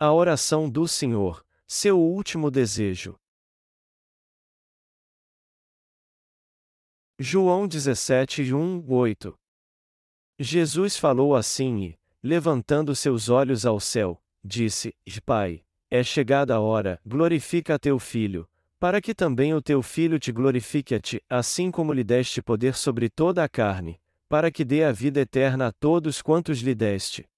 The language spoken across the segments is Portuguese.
A oração do Senhor, seu último desejo. João 17, 1, 8 Jesus falou assim e, levantando seus olhos ao céu, disse: Pai, é chegada a hora, glorifica a teu filho, para que também o teu filho te glorifique a ti, assim como lhe deste poder sobre toda a carne, para que dê a vida eterna a todos quantos lhe deste.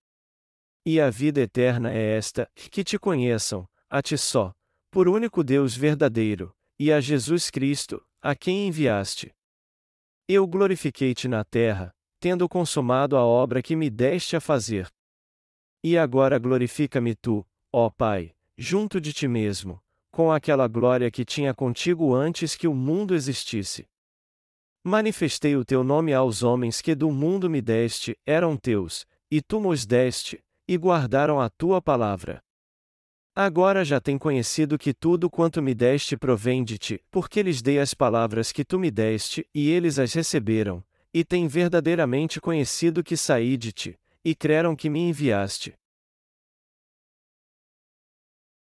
E a vida eterna é esta: que te conheçam, a ti só, por único Deus verdadeiro, e a Jesus Cristo, a quem enviaste. Eu glorifiquei-te na terra, tendo consumado a obra que me deste a fazer. E agora glorifica-me tu, ó Pai, junto de ti mesmo, com aquela glória que tinha contigo antes que o mundo existisse. Manifestei o teu nome aos homens que do mundo me deste, eram teus, e tu mos deste, e guardaram a tua palavra. Agora já tem conhecido que tudo quanto me deste provém de ti, porque lhes dei as palavras que tu me deste, e eles as receberam, e têm verdadeiramente conhecido que saí de ti, e creram que me enviaste.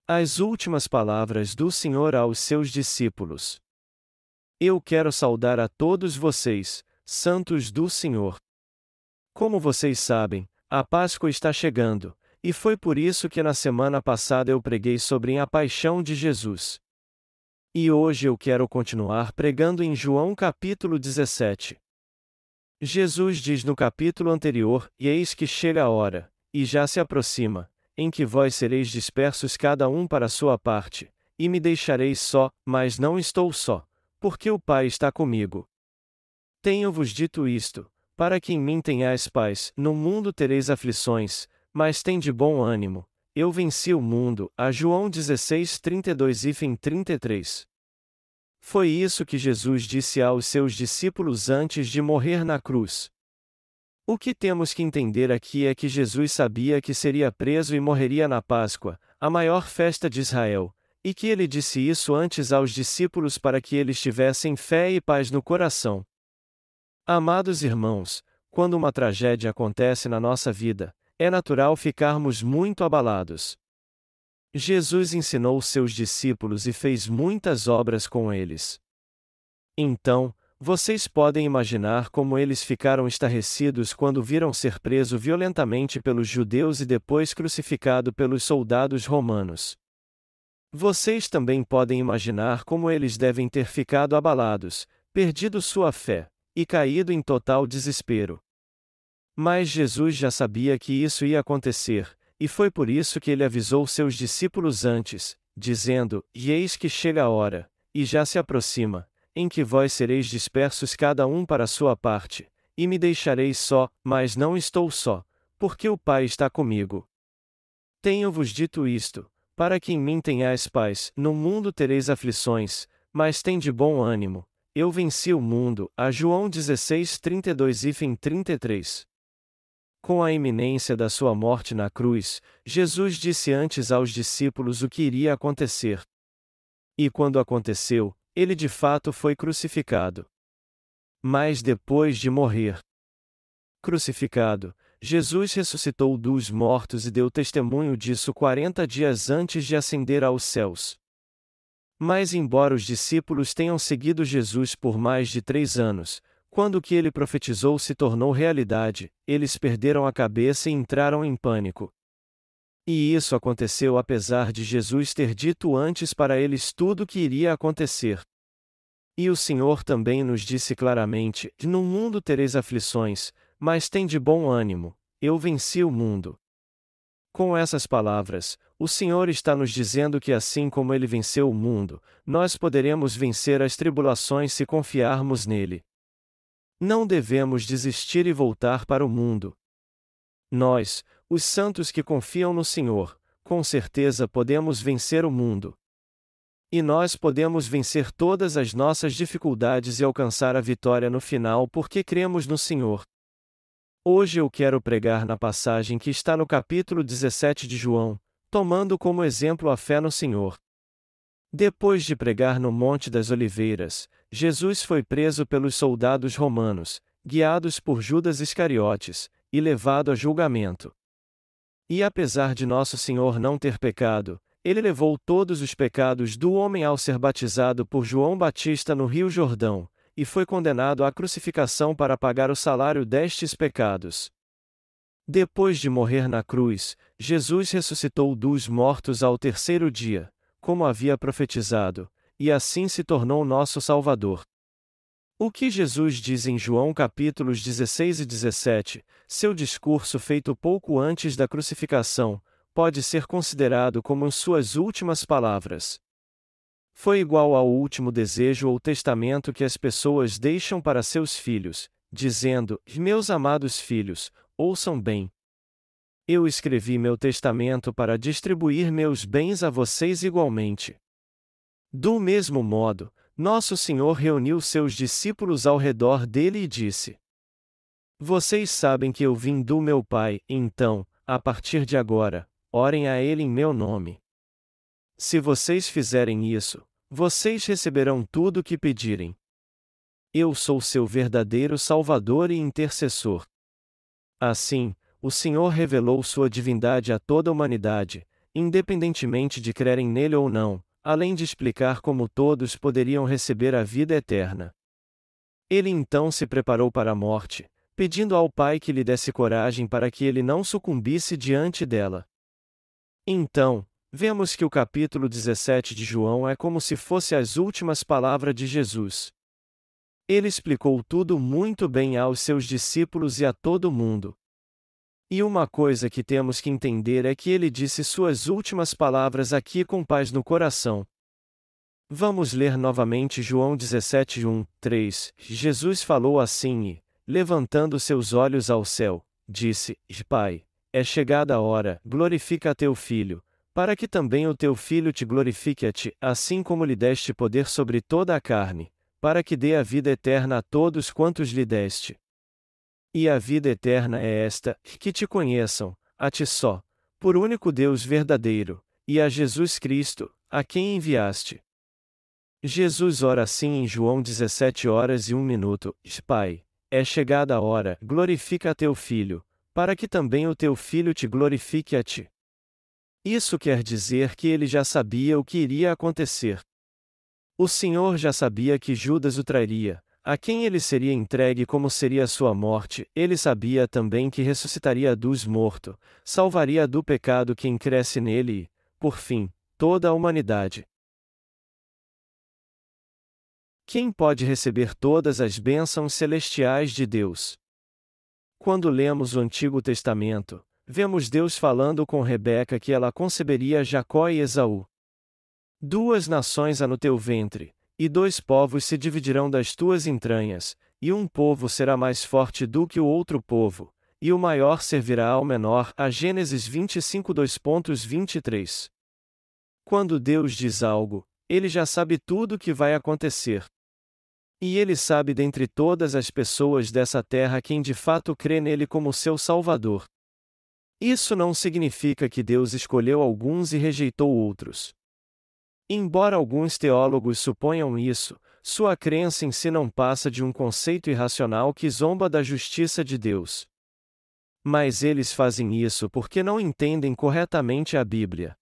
As últimas palavras do Senhor aos seus discípulos. Eu quero saudar a todos vocês, santos do Senhor. Como vocês sabem, a Páscoa está chegando, e foi por isso que na semana passada eu preguei sobre a paixão de Jesus. E hoje eu quero continuar pregando em João capítulo 17. Jesus diz no capítulo anterior: E eis que chega a hora, e já se aproxima, em que vós sereis dispersos cada um para a sua parte, e me deixareis só, mas não estou só, porque o Pai está comigo. Tenho-vos dito isto, para que em mim tenhais paz, no mundo tereis aflições, mas tem de bom ânimo, eu venci o mundo. A João 16, 32 e fim 33. Foi isso que Jesus disse aos seus discípulos antes de morrer na cruz. O que temos que entender aqui é que Jesus sabia que seria preso e morreria na Páscoa, a maior festa de Israel, e que ele disse isso antes aos discípulos para que eles tivessem fé e paz no coração. Amados irmãos, quando uma tragédia acontece na nossa vida, é natural ficarmos muito abalados. Jesus ensinou seus discípulos e fez muitas obras com eles. Então, vocês podem imaginar como eles ficaram estarrecidos quando viram ser preso violentamente pelos judeus e depois crucificado pelos soldados romanos. Vocês também podem imaginar como eles devem ter ficado abalados, perdido sua fé, e caído em total desespero. Mas Jesus já sabia que isso ia acontecer, e foi por isso que ele avisou seus discípulos antes, dizendo: E eis que chega a hora, e já se aproxima, em que vós sereis dispersos cada um para a sua parte, e me deixareis só, mas não estou só, porque o Pai está comigo. Tenho-vos dito isto, para que em mim tenhais paz, no mundo tereis aflições, mas tem de bom ânimo, eu venci o mundo. A João 16, 32 e fim 33. Com a iminência da sua morte na cruz, Jesus disse antes aos discípulos o que iria acontecer. E quando aconteceu, ele de fato foi crucificado. Mas depois de morrer crucificado, Jesus ressuscitou dos mortos e deu testemunho disso quarenta dias antes de ascender aos céus. Mas, embora os discípulos tenham seguido Jesus por mais de três anos, quando o que ele profetizou se tornou realidade, eles perderam a cabeça e entraram em pânico. E isso aconteceu apesar de Jesus ter dito antes para eles tudo o que iria acontecer. E o Senhor também nos disse claramente: No mundo tereis aflições, mas tem de bom ânimo, eu venci o mundo. Com essas palavras, o Senhor está nos dizendo que assim como ele venceu o mundo, nós poderemos vencer as tribulações se confiarmos nele. Não devemos desistir e voltar para o mundo. Nós, os santos que confiam no Senhor, com certeza podemos vencer o mundo. E nós podemos vencer todas as nossas dificuldades e alcançar a vitória no final porque cremos no Senhor. Hoje eu quero pregar na passagem que está no capítulo 17 de João, tomando como exemplo a fé no Senhor. Depois de pregar no Monte das Oliveiras, Jesus foi preso pelos soldados romanos, guiados por Judas Iscariotes, e levado a julgamento. E apesar de nosso Senhor não ter pecado, ele levou todos os pecados do homem ao ser batizado por João Batista no Rio Jordão, e foi condenado à crucificação para pagar o salário destes pecados. Depois de morrer na cruz, Jesus ressuscitou dos mortos ao terceiro dia, como havia profetizado, e assim se tornou nosso Salvador. O que Jesus diz em João capítulos 16 e 17, seu discurso feito pouco antes da crucificação, pode ser considerado como suas últimas palavras. Foi igual ao último desejo ou testamento que as pessoas deixam para seus filhos, dizendo: Meus amados filhos, ouçam bem. Eu escrevi meu testamento para distribuir meus bens a vocês igualmente. Do mesmo modo, nosso Senhor reuniu seus discípulos ao redor dele e disse: Vocês sabem que eu vim do meu Pai, então, a partir de agora, orem a Ele em meu nome. Se vocês fizerem isso, vocês receberão tudo o que pedirem. Eu sou seu verdadeiro Salvador e intercessor. Assim, o Senhor revelou sua divindade a toda a humanidade, independentemente de crerem nele ou não, além de explicar como todos poderiam receber a vida eterna. Ele então se preparou para a morte, pedindo ao Pai que lhe desse coragem para que ele não sucumbisse diante dela. Então, vemos que o capítulo 17 de João é como se fosse as últimas palavras de Jesus. Ele explicou tudo muito bem aos seus discípulos e a todo mundo. E uma coisa que temos que entender é que ele disse suas últimas palavras aqui com paz no coração. Vamos ler novamente João 17, 1, 3. Jesus falou assim e, levantando seus olhos ao céu, disse: Pai, é chegada a hora, glorifica teu filho, para que também o teu filho te glorifique a ti, assim como lhe deste poder sobre toda a carne, para que dê a vida eterna a todos quantos lhe deste. E a vida eterna é esta: que te conheçam, a ti só, por único Deus verdadeiro, e a Jesus Cristo, a quem enviaste. Jesus ora assim em João 17 horas e 1 minuto: Pai, é chegada a hora, glorifica a teu filho, para que também o teu filho te glorifique a ti. Isso quer dizer que ele já sabia o que iria acontecer. O Senhor já sabia que Judas o trairia, a quem ele seria entregue como seria a sua morte, ele sabia também que ressuscitaria dos mortos, salvaria do pecado quem cresce nele e, por fim, toda a humanidade. Quem pode receber todas as bênçãos celestiais de Deus? Quando lemos o Antigo Testamento, vemos Deus falando com Rebeca que ela conceberia Jacó e Esaú. Duas nações há no teu ventre, e dois povos se dividirão das tuas entranhas, e um povo será mais forte do que o outro povo, e o maior servirá ao menor. A Gênesis 25 2.23. Quando Deus diz algo, ele já sabe tudo o que vai acontecer. E ele sabe dentre todas as pessoas dessa terra quem de fato crê nele como seu Salvador. Isso não significa que Deus escolheu alguns e rejeitou outros. Embora alguns teólogos suponham isso, sua crença em si não passa de um conceito irracional que zomba da justiça de Deus. Mas eles fazem isso porque não entendem corretamente a Bíblia.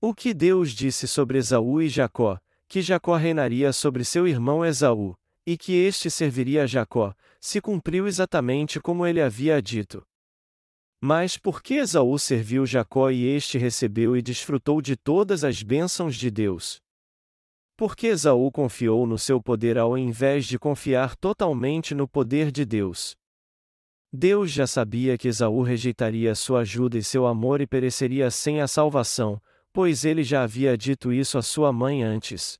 O que Deus disse sobre Esaú e Jacó, que Jacó reinaria sobre seu irmão Esaú, e que este serviria a Jacó, se cumpriu exatamente como ele havia dito. Mas por que Esaú serviu Jacó e este recebeu e desfrutou de todas as bênçãos de Deus? Porque Esaú confiou no seu poder ao invés de confiar totalmente no poder de Deus. Deus já sabia que Esaú rejeitaria sua ajuda e seu amor e pereceria sem a salvação, pois ele já havia dito isso à sua mãe antes.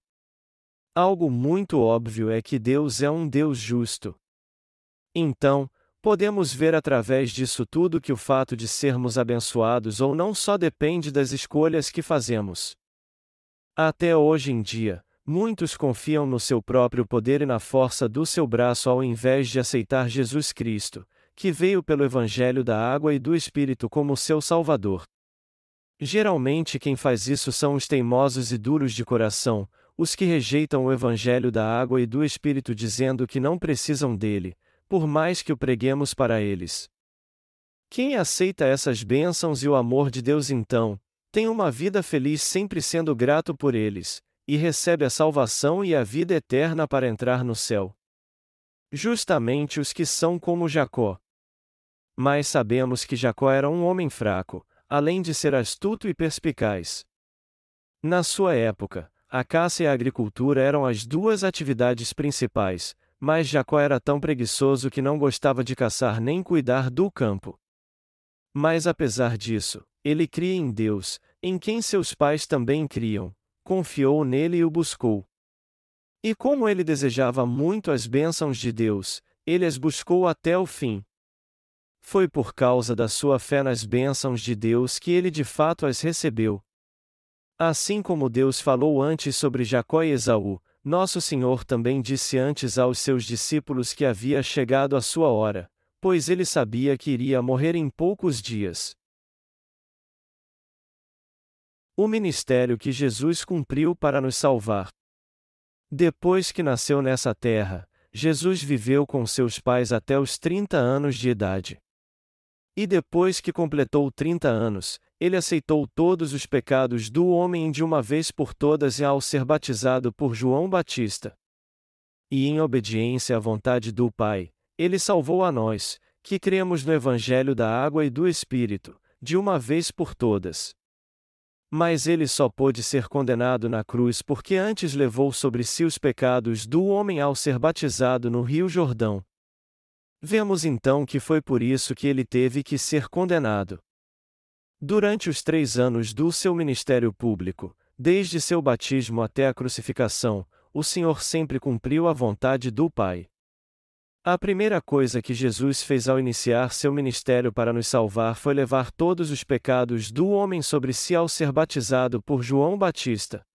Algo muito óbvio é que Deus é um Deus justo. Então, podemos ver através disso tudo que o fato de sermos abençoados ou não só depende das escolhas que fazemos. Até hoje em dia, muitos confiam no seu próprio poder e na força do seu braço ao invés de aceitar Jesus Cristo, que veio pelo Evangelho da Água e do Espírito como seu Salvador. Geralmente quem faz isso são os teimosos e duros de coração, os que rejeitam o Evangelho da água e do Espírito dizendo que não precisam dele, por mais que o preguemos para eles. Quem aceita essas bênçãos e o amor de Deus então, tem uma vida feliz sempre sendo grato por eles, e recebe a salvação e a vida eterna para entrar no céu. Justamente os que são como Jacó. Mas sabemos que Jacó era um homem fraco, além de ser astuto e perspicaz. Na sua época, a caça e a agricultura eram as duas atividades principais, mas Jacó era tão preguiçoso que não gostava de caçar nem cuidar do campo. Mas apesar disso, ele cria em Deus, em quem seus pais também criam, confiou nele e o buscou. E como ele desejava muito as bênçãos de Deus, ele as buscou até o fim. Foi por causa da sua fé nas bênçãos de Deus que ele de fato as recebeu. Assim como Deus falou antes sobre Jacó e Esaú, nosso Senhor também disse antes aos seus discípulos que havia chegado a sua hora, pois ele sabia que iria morrer em poucos dias. O ministério que Jesus cumpriu para nos salvar. Depois que nasceu nessa terra, Jesus viveu com seus pais até os 30 anos de idade. E depois que completou 30 anos, ele aceitou todos os pecados do homem de uma vez por todas ao ser batizado por João Batista. E em obediência à vontade do Pai, ele salvou a nós, que cremos no Evangelho da Água e do Espírito, de uma vez por todas. Mas ele só pôde ser condenado na cruz porque antes levou sobre si os pecados do homem ao ser batizado no Rio Jordão. Vemos então que foi por isso que ele teve que ser condenado. Durante os três anos do seu ministério público, desde seu batismo até a crucificação, o Senhor sempre cumpriu a vontade do Pai. A primeira coisa que Jesus fez ao iniciar seu ministério para nos salvar foi levar todos os pecados do homem sobre si ao ser batizado por João Batista.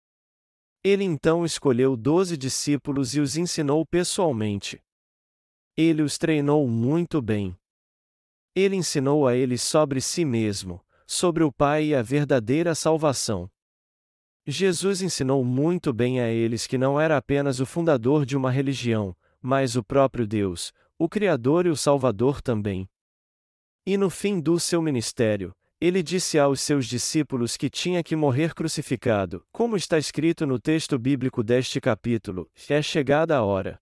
Ele então escolheu doze discípulos e os ensinou pessoalmente. Ele os treinou muito bem. Ele ensinou a eles sobre si mesmo, sobre o Pai e a verdadeira salvação. Jesus ensinou muito bem a eles que não era apenas o fundador de uma religião, mas o próprio Deus, o Criador e o Salvador também. E no fim do seu ministério, ele disse aos seus discípulos que tinha que morrer crucificado, como está escrito no texto bíblico deste capítulo: é chegada a hora.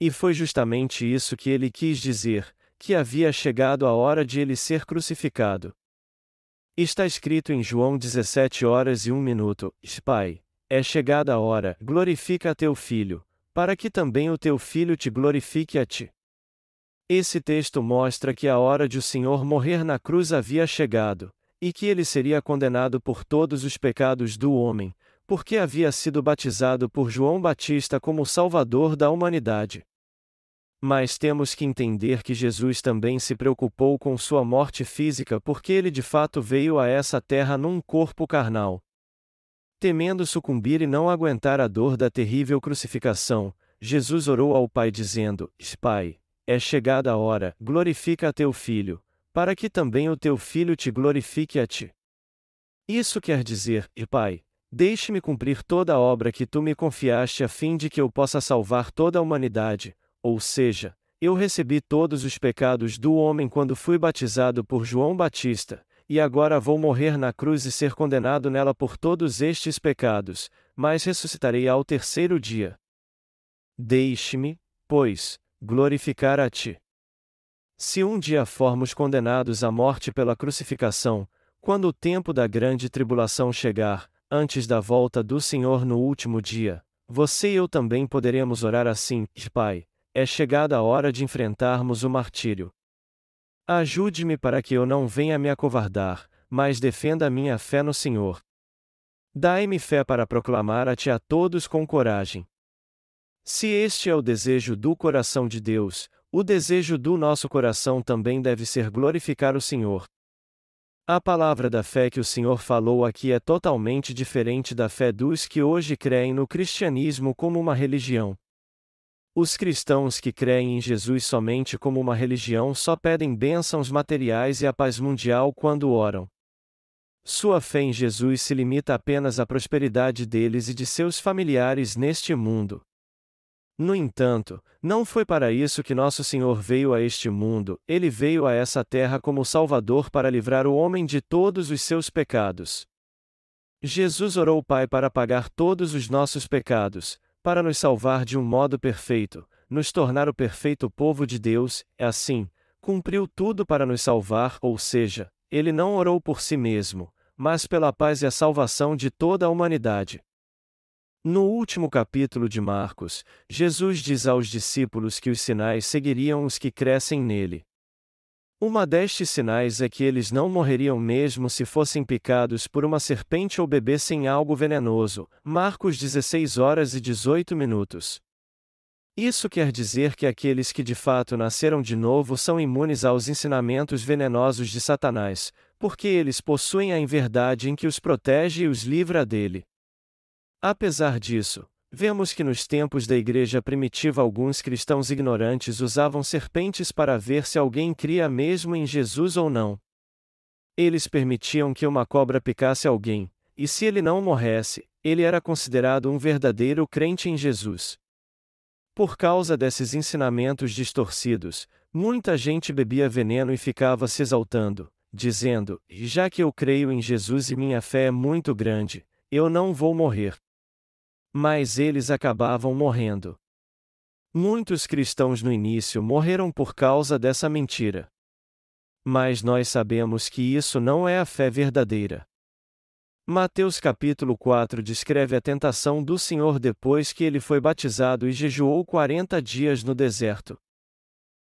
E foi justamente isso que ele quis dizer, que havia chegado a hora de ele ser crucificado. Está escrito em João 17 horas e 1 minuto: Pai, é chegada a hora, glorifica a teu filho, para que também o teu filho te glorifique a ti. Esse texto mostra que a hora de o Senhor morrer na cruz havia chegado, e que ele seria condenado por todos os pecados do homem, porque havia sido batizado por João Batista como Salvador da humanidade. Mas temos que entender que Jesus também se preocupou com sua morte física porque ele de fato veio a essa terra num corpo carnal, Temendo sucumbir e não aguentar a dor da terrível crucificação, Jesus orou ao Pai dizendo: Pai, é chegada a hora, glorifica a teu filho, para que também o teu filho te glorifique a ti. Isso quer dizer, Pai, deixe-me cumprir toda a obra que tu me confiaste a fim de que eu possa salvar toda a humanidade, ou seja, eu recebi todos os pecados do homem quando fui batizado por João Batista, e agora vou morrer na cruz e ser condenado nela por todos estes pecados, mas ressuscitarei ao terceiro dia. Deixe-me, pois, glorificar a ti. Se um dia formos condenados à morte pela crucificação, quando o tempo da grande tribulação chegar, antes da volta do Senhor no último dia, você e eu também poderemos orar assim: Pai, é chegada a hora de enfrentarmos o martírio, Ajude-me para que eu não venha me acovardar, mas defenda a minha fé no Senhor. Dai-me fé para proclamar a Ti a todos com coragem. Se este é o desejo do coração de Deus, o desejo do nosso coração também deve ser glorificar o Senhor. A palavra da fé que o Senhor falou aqui é totalmente diferente da fé dos que hoje creem no cristianismo como uma religião. Os cristãos que creem em Jesus somente como uma religião só pedem bênçãos materiais e a paz mundial quando oram. Sua fé em Jesus se limita apenas à prosperidade deles e de seus familiares neste mundo. No entanto, não foi para isso que nosso Senhor veio a este mundo, ele veio a essa terra como Salvador para livrar o homem de todos os seus pecados. Jesus orou o Pai para pagar todos os nossos pecados, para nos salvar de um modo perfeito, nos tornar o perfeito povo de Deus, é assim, cumpriu tudo para nos salvar, ou seja, ele não orou por si mesmo, mas pela paz e a salvação de toda a humanidade. No último capítulo de Marcos, Jesus diz aos discípulos que os sinais seguiriam os que crescem nele. Uma destes sinais é que eles não morreriam mesmo se fossem picados por uma serpente ou bebessem algo venenoso. Marcos 16 horas e 18 minutos. Isso quer dizer que aqueles que de fato nasceram de novo são imunes aos ensinamentos venenosos de Satanás, porque eles possuem a inverdade em que os protege e os livra dele. Apesar disso, vemos que nos tempos da igreja primitiva alguns cristãos ignorantes usavam serpentes para ver se alguém cria mesmo em Jesus ou não. Eles permitiam que uma cobra picasse alguém, e se ele não morresse, ele era considerado um verdadeiro crente em Jesus. Por causa desses ensinamentos distorcidos, muita gente bebia veneno e ficava se exaltando, dizendo: Já que eu creio em Jesus e minha fé é muito grande, eu não vou morrer. Mas eles acabavam morrendo. Muitos cristãos no início morreram por causa dessa mentira. Mas nós sabemos que isso não é a fé verdadeira. Mateus capítulo 4 descreve a tentação do Senhor depois que ele foi batizado e jejuou 40 dias no deserto.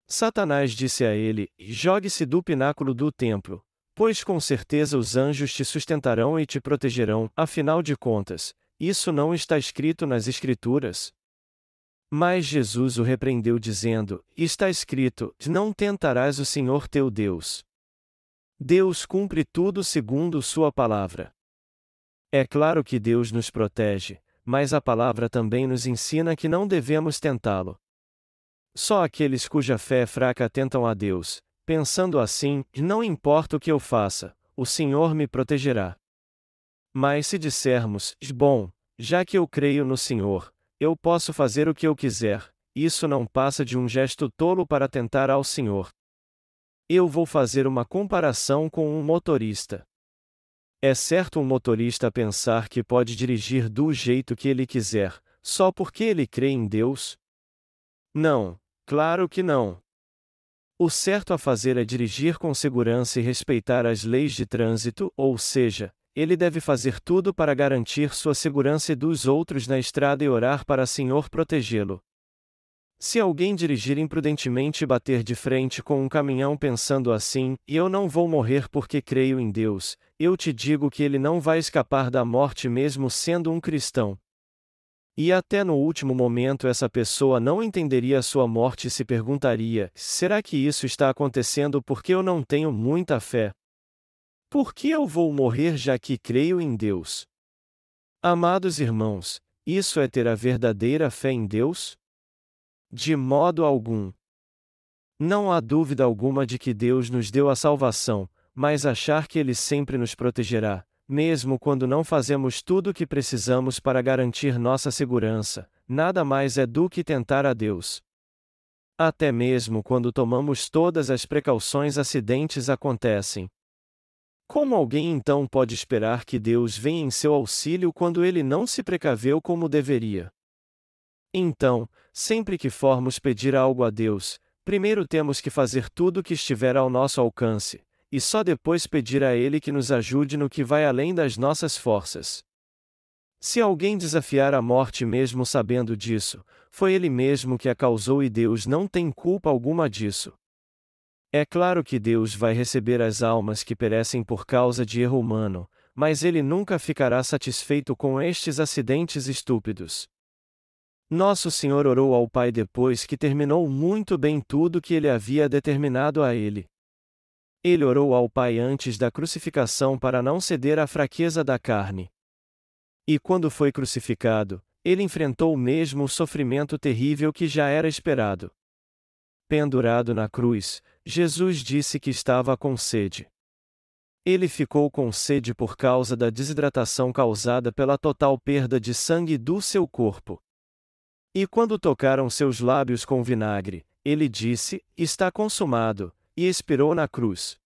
Satanás disse a ele: Jogue-se do pináculo do templo, pois com certeza os anjos te sustentarão e te protegerão, afinal de contas, isso não está escrito nas Escrituras? Mas Jesus o repreendeu, dizendo: Está escrito: Não tentarás o Senhor teu Deus. Deus cumpre tudo segundo Sua palavra. É claro que Deus nos protege, mas a palavra também nos ensina que não devemos tentá-lo. Só aqueles cuja fé é fraca tentam a Deus, pensando assim: não importa o que eu faça, o Senhor me protegerá. Mas se dissermos, bom, já que eu creio no Senhor, eu posso fazer o que eu quiser, isso não passa de um gesto tolo para tentar ao Senhor. Eu vou fazer uma comparação com um motorista. É certo um motorista pensar que pode dirigir do jeito que ele quiser, só porque ele crê em Deus? Não, claro que não. O certo a fazer é dirigir com segurança e respeitar as leis de trânsito, ou seja, ele deve fazer tudo para garantir sua segurança e dos outros na estrada e orar para Senhor protegê-lo. Se alguém dirigir imprudentemente e bater de frente com um caminhão pensando assim, eu não vou morrer porque creio em Deus, eu te digo que ele não vai escapar da morte mesmo sendo um cristão. E até no último momento essa pessoa não entenderia a sua morte e se perguntaria: será que isso está acontecendo porque eu não tenho muita fé? Por que eu vou morrer já que creio em Deus? Amados irmãos, isso é ter a verdadeira fé em Deus? De modo algum. Não há dúvida alguma de que Deus nos deu a salvação, mas achar que Ele sempre nos protegerá, mesmo quando não fazemos tudo o que precisamos para garantir nossa segurança, nada mais é do que tentar a Deus. Até mesmo quando tomamos todas as precauções, acidentes acontecem, como alguém então pode esperar que Deus venha em seu auxílio quando ele não se precaveu como deveria? Então, sempre que formos pedir algo a Deus, primeiro temos que fazer tudo o que estiver ao nosso alcance, e só depois pedir a Ele que nos ajude no que vai além das nossas forças. Se alguém desafiar a morte mesmo sabendo disso, foi ele mesmo que a causou e Deus não tem culpa alguma disso. É claro que Deus vai receber as almas que perecem por causa de erro humano, mas ele nunca ficará satisfeito com estes acidentes estúpidos. Nosso Senhor orou ao Pai depois que terminou muito bem tudo que ele havia determinado a ele. Ele orou ao Pai antes da crucificação para não ceder à fraqueza da carne. E quando foi crucificado, ele enfrentou mesmo o sofrimento terrível que já era esperado. Pendurado na cruz, Jesus disse que estava com sede. Ele ficou com sede por causa da desidratação causada pela total perda de sangue do seu corpo. E quando tocaram seus lábios com vinagre, ele disse: Está consumado, e expirou na cruz.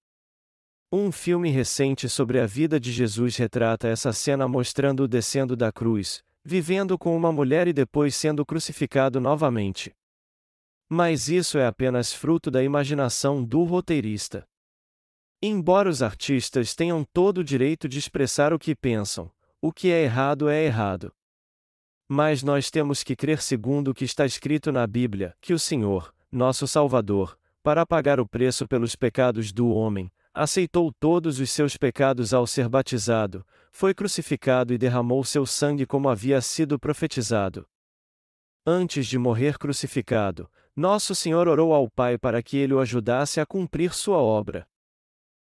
Um filme recente sobre a vida de Jesus retrata essa cena mostrando-o descendo da cruz, vivendo com uma mulher e depois sendo crucificado novamente. Mas isso é apenas fruto da imaginação do roteirista. Embora os artistas tenham todo o direito de expressar o que pensam, o que é errado é errado. Mas nós temos que crer segundo o que está escrito na Bíblia, que o Senhor, nosso Salvador, para pagar o preço pelos pecados do homem, aceitou todos os seus pecados ao ser batizado, foi crucificado e derramou seu sangue como havia sido profetizado. Antes de morrer crucificado, nosso Senhor orou ao Pai para que ele o ajudasse a cumprir sua obra.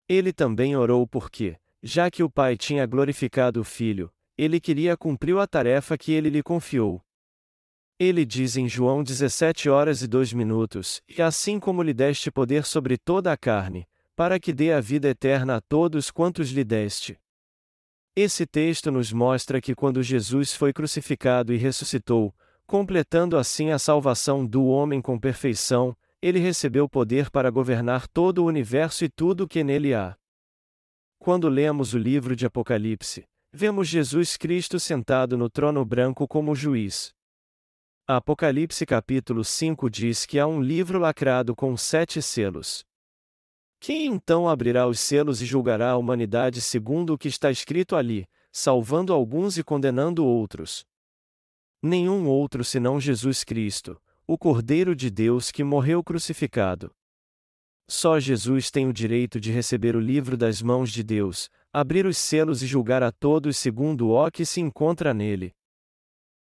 Ele também orou porque, já que o Pai tinha glorificado o Filho, ele queria cumprir a tarefa que ele lhe confiou. Ele diz em João 17 horas e 2 minutos: E assim como lhe deste poder sobre toda a carne, para que dê a vida eterna a todos quantos lhe deste. Esse texto nos mostra que quando Jesus foi crucificado e ressuscitou, completando assim a salvação do homem com perfeição, ele recebeu poder para governar todo o universo e tudo o que nele há. Quando lemos o livro de Apocalipse, vemos Jesus Cristo sentado no trono branco como juiz. Apocalipse capítulo 5 diz que há um livro lacrado com sete selos. Quem então abrirá os selos e julgará a humanidade segundo o que está escrito ali, salvando alguns e condenando outros? Nenhum outro senão Jesus Cristo, o Cordeiro de Deus que morreu crucificado. Só Jesus tem o direito de receber o livro das mãos de Deus, abrir os selos e julgar a todos segundo o que se encontra nele.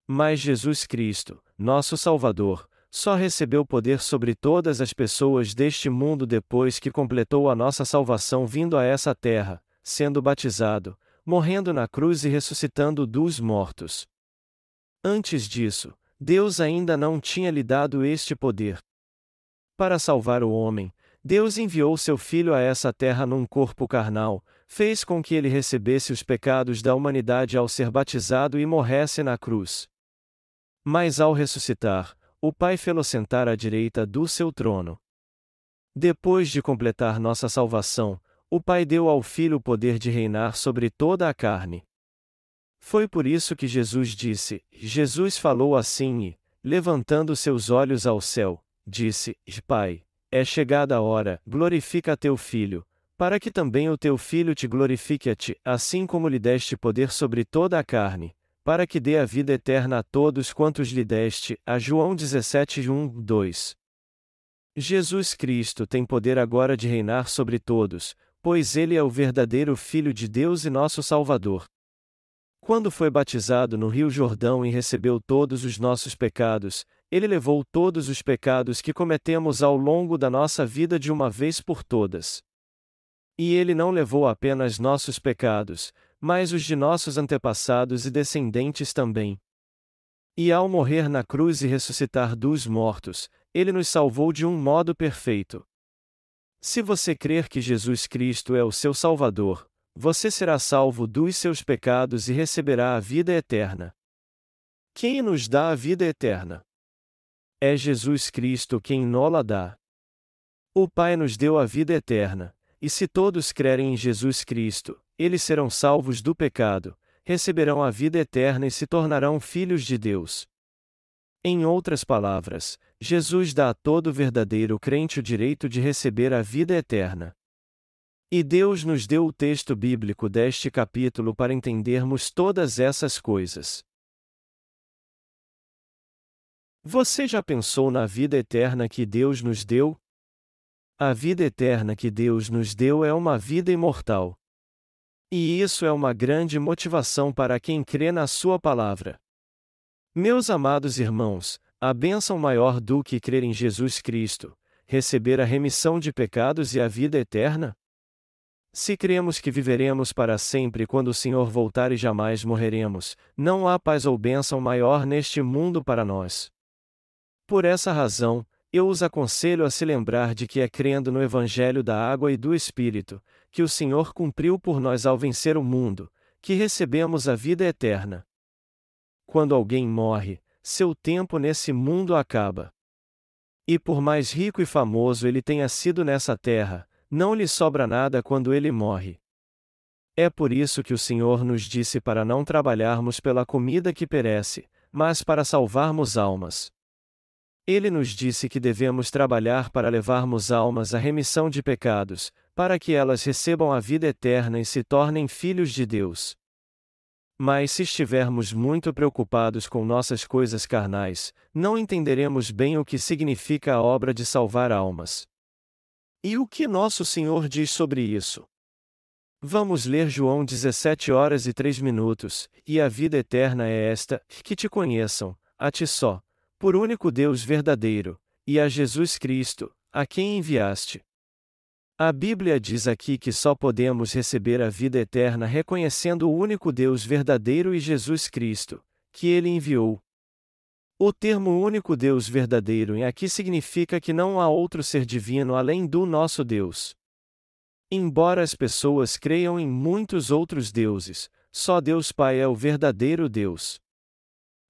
Mas Jesus Cristo, nosso Salvador, só recebeu poder sobre todas as pessoas deste mundo depois que completou a nossa salvação vindo a essa terra, sendo batizado, morrendo na cruz e ressuscitando dos mortos. Antes disso, Deus ainda não tinha lhe dado este poder. Para salvar o homem, Deus enviou seu Filho a essa terra num corpo carnal, fez com que ele recebesse os pecados da humanidade ao ser batizado e morresse na cruz. Mas ao ressuscitar, o Pai fê-lo sentar à direita do seu trono. Depois de completar nossa salvação, o Pai deu ao Filho o poder de reinar sobre toda a carne. Foi por isso que Jesus disse: Jesus falou assim e, levantando seus olhos ao céu, disse: Pai, é chegada a hora, glorifica teu filho, para que também o teu filho te glorifique a ti, assim como lhe deste poder sobre toda a carne, para que dê a vida eterna a todos quantos lhe deste. A João 17, 1, 2. Jesus Cristo tem poder agora de reinar sobre todos, pois ele é o verdadeiro Filho de Deus e nosso Salvador. Quando foi batizado no Rio Jordão e recebeu todos os nossos pecados, ele levou todos os pecados que cometemos ao longo da nossa vida de uma vez por todas. E ele não levou apenas nossos pecados, mas os de nossos antepassados e descendentes também. E ao morrer na cruz e ressuscitar dos mortos, ele nos salvou de um modo perfeito. Se você crer que Jesus Cristo é o seu Salvador, você será salvo dos seus pecados e receberá a vida eterna. Quem nos dá a vida eterna? É Jesus Cristo quem nola dá. O Pai nos deu a vida eterna, e se todos crerem em Jesus Cristo, eles serão salvos do pecado, receberão a vida eterna e se tornarão filhos de Deus. Em outras palavras, Jesus dá a todo verdadeiro crente o direito de receber a vida eterna. E Deus nos deu o texto bíblico deste capítulo para entendermos todas essas coisas. Você já pensou na vida eterna que Deus nos deu? A vida eterna que Deus nos deu é uma vida imortal. E isso é uma grande motivação para quem crê na Sua palavra. Meus amados irmãos, a bênção maior do que crer em Jesus Cristo, receber a remissão de pecados e a vida eterna? Se cremos que viveremos para sempre quando o Senhor voltar e jamais morreremos, não há paz ou bênção maior neste mundo para nós. Por essa razão, eu os aconselho a se lembrar de que é crendo no Evangelho da Água e do Espírito, que o Senhor cumpriu por nós ao vencer o mundo, que recebemos a vida eterna. Quando alguém morre, seu tempo nesse mundo acaba. E por mais rico e famoso ele tenha sido nessa terra, não lhe sobra nada quando ele morre. É por isso que o Senhor nos disse para não trabalharmos pela comida que perece, mas para salvarmos almas. Ele nos disse que devemos trabalhar para levarmos almas à remissão de pecados, para que elas recebam a vida eterna e se tornem filhos de Deus. Mas se estivermos muito preocupados com nossas coisas carnais, não entenderemos bem o que significa a obra de salvar almas. E o que nosso Senhor diz sobre isso? Vamos ler João 17 horas e 3 minutos, e a vida eterna é esta, que te conheçam, a ti só, por único Deus verdadeiro, e a Jesus Cristo, a quem enviaste. A Bíblia diz aqui que só podemos receber a vida eterna reconhecendo o único Deus verdadeiro e Jesus Cristo, que ele enviou. O termo único Deus verdadeiro em aqui significa que não há outro ser divino além do nosso Deus. Embora as pessoas creiam em muitos outros deuses, só Deus Pai é o verdadeiro Deus.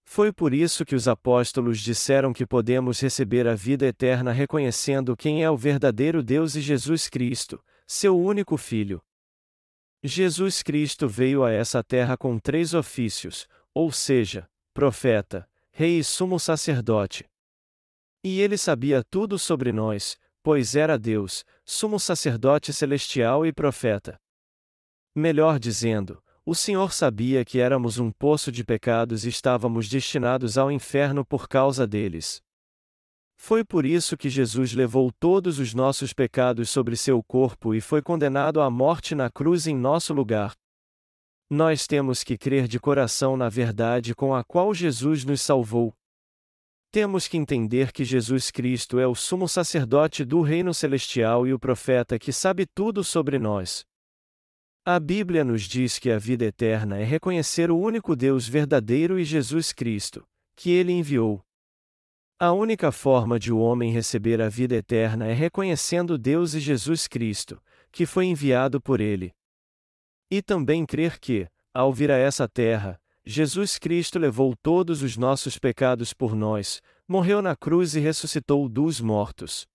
Foi por isso que os apóstolos disseram que podemos receber a vida eterna reconhecendo quem é o verdadeiro Deus e Jesus Cristo, seu único Filho. Jesus Cristo veio a essa terra com três ofícios, ou seja, profeta, rei e sumo sacerdote. E ele sabia tudo sobre nós, pois era Deus, sumo sacerdote celestial e profeta. Melhor dizendo, o Senhor sabia que éramos um poço de pecados e estávamos destinados ao inferno por causa deles. Foi por isso que Jesus levou todos os nossos pecados sobre seu corpo e foi condenado à morte na cruz em nosso lugar. Nós temos que crer de coração na verdade com a qual Jesus nos salvou. Temos que entender que Jesus Cristo é o sumo sacerdote do reino celestial e o profeta que sabe tudo sobre nós. A Bíblia nos diz que a vida eterna é reconhecer o único Deus verdadeiro e Jesus Cristo, que ele enviou. A única forma de o homem receber a vida eterna é reconhecendo Deus e Jesus Cristo, que foi enviado por ele. E também crer que, ao vir a essa terra, Jesus Cristo levou todos os nossos pecados por nós, morreu na cruz e ressuscitou dos mortos.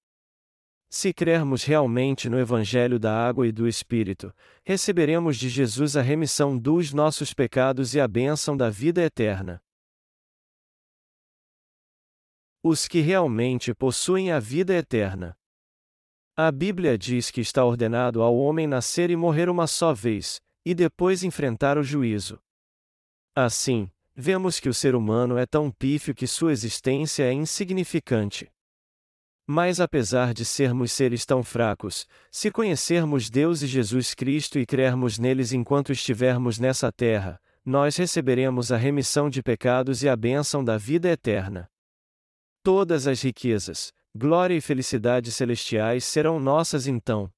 Se crermos realmente no Evangelho da Água e do Espírito, receberemos de Jesus a remissão dos nossos pecados e a bênção da vida eterna. Os que realmente possuem a vida eterna. A Bíblia diz que está ordenado ao homem nascer e morrer uma só vez, e depois enfrentar o juízo. Assim, vemos que o ser humano é tão pífio que sua existência é insignificante. Mas apesar de sermos seres tão fracos, se conhecermos Deus e Jesus Cristo e crermos neles enquanto estivermos nessa terra, nós receberemos a remissão de pecados e a bênção da vida eterna. Todas as riquezas, glória e felicidade celestiais serão nossas então.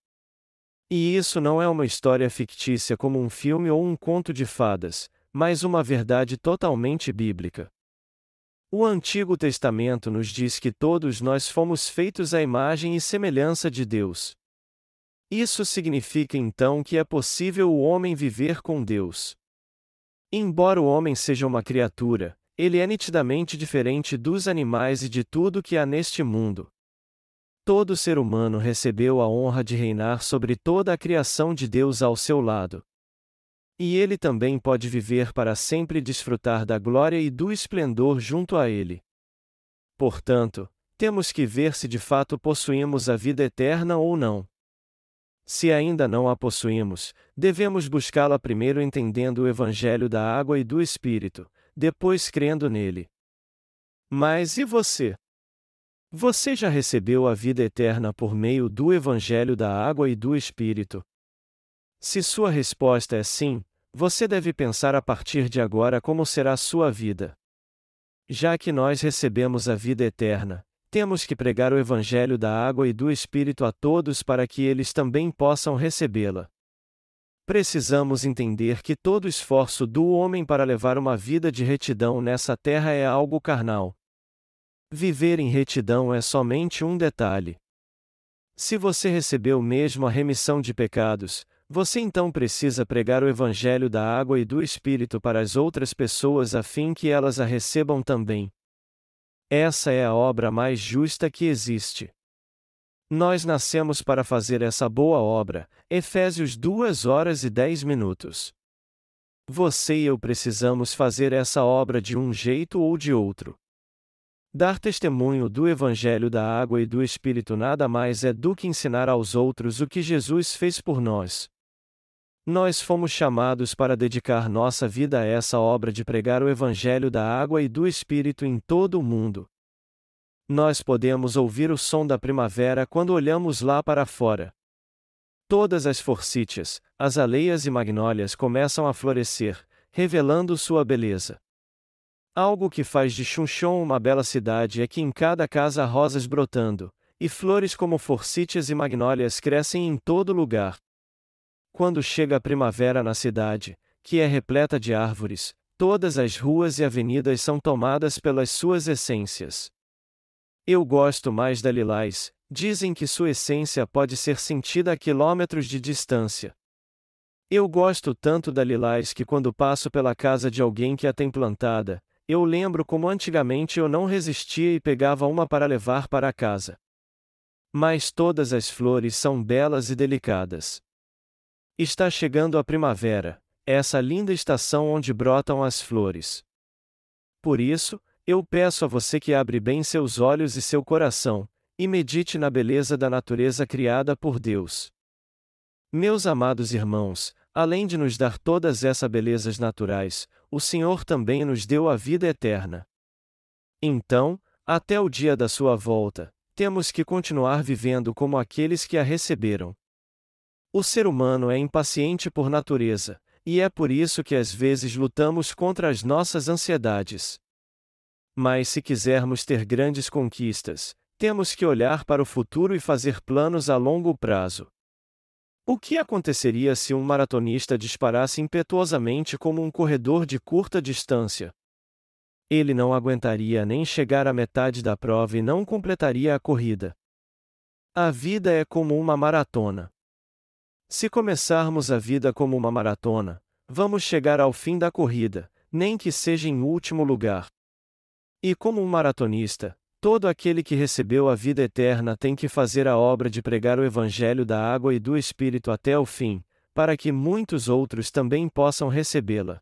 E isso não é uma história fictícia como um filme ou um conto de fadas, mas uma verdade totalmente bíblica. O Antigo Testamento nos diz que todos nós fomos feitos à imagem e semelhança de Deus. Isso significa então que é possível o homem viver com Deus. Embora o homem seja uma criatura, ele é nitidamente diferente dos animais e de tudo que há neste mundo. Todo ser humano recebeu a honra de reinar sobre toda a criação de Deus ao seu lado. E ele também pode viver para sempre e desfrutar da glória e do esplendor junto a ele. Portanto, temos que ver se de fato possuímos a vida eterna ou não. Se ainda não a possuímos, devemos buscá-la primeiro entendendo o Evangelho da água e do Espírito, depois crendo nele. Mas e você? Você já recebeu a vida eterna por meio do Evangelho da água e do Espírito? Se sua resposta é sim, você deve pensar a partir de agora como será sua vida. Já que nós recebemos a vida eterna, temos que pregar o Evangelho da água e do Espírito a todos para que eles também possam recebê-la. Precisamos entender que todo esforço do homem para levar uma vida de retidão nessa terra é algo carnal. Viver em retidão é somente um detalhe. Se você recebeu mesmo a remissão de pecados, você então precisa pregar o Evangelho da água e do Espírito para as outras pessoas a fim que elas a recebam também. Essa é a obra mais justa que existe. Nós nascemos para fazer essa boa obra, Efésios 2 horas e 10 minutos. Você e eu precisamos fazer essa obra de um jeito ou de outro. Dar testemunho do Evangelho da Água e do Espírito nada mais é do que ensinar aos outros o que Jesus fez por nós. Nós fomos chamados para dedicar nossa vida a essa obra de pregar o Evangelho da Água e do Espírito em todo o mundo. Nós podemos ouvir o som da primavera quando olhamos lá para fora. Todas as forcítias, azaleias e magnólias começam a florescer, revelando sua beleza. Algo que faz de Chunchon uma bela cidade é que em cada casa há rosas brotando, e flores como forcítias e magnólias crescem em todo lugar. Quando chega a primavera na cidade, que é repleta de árvores, todas as ruas e avenidas são tomadas pelas suas essências. Eu gosto mais da lilás, Dizem que sua essência pode ser sentida a quilômetros de distância. Eu gosto tanto da lilás que quando passo pela casa de alguém que a tem plantada, eu lembro como antigamente eu não resistia e pegava uma para levar para casa. Mas todas as flores são belas e delicadas. Está chegando a primavera, essa linda estação onde brotam as flores. Por isso, eu peço a você que abre bem seus olhos e seu coração, e medite na beleza da natureza criada por Deus. Meus amados irmãos, além de nos dar todas essas belezas naturais, o Senhor também nos deu a vida eterna. Então, até o dia da sua volta, temos que continuar vivendo como aqueles que a receberam. O ser humano é impaciente por natureza, e é por isso que às vezes lutamos contra as nossas ansiedades. Mas se quisermos ter grandes conquistas, temos que olhar para o futuro e fazer planos a longo prazo. O que aconteceria se um maratonista disparasse impetuosamente como um corredor de curta distância? Ele não aguentaria nem chegar à metade da prova e não completaria a corrida. A vida é como uma maratona. Se começarmos a vida como uma maratona, vamos chegar ao fim da corrida, nem que seja em último lugar. E como um maratonista, Todo aquele que recebeu a vida eterna tem que fazer a obra de pregar o Evangelho da água e do Espírito até o fim, para que muitos outros também possam recebê-la.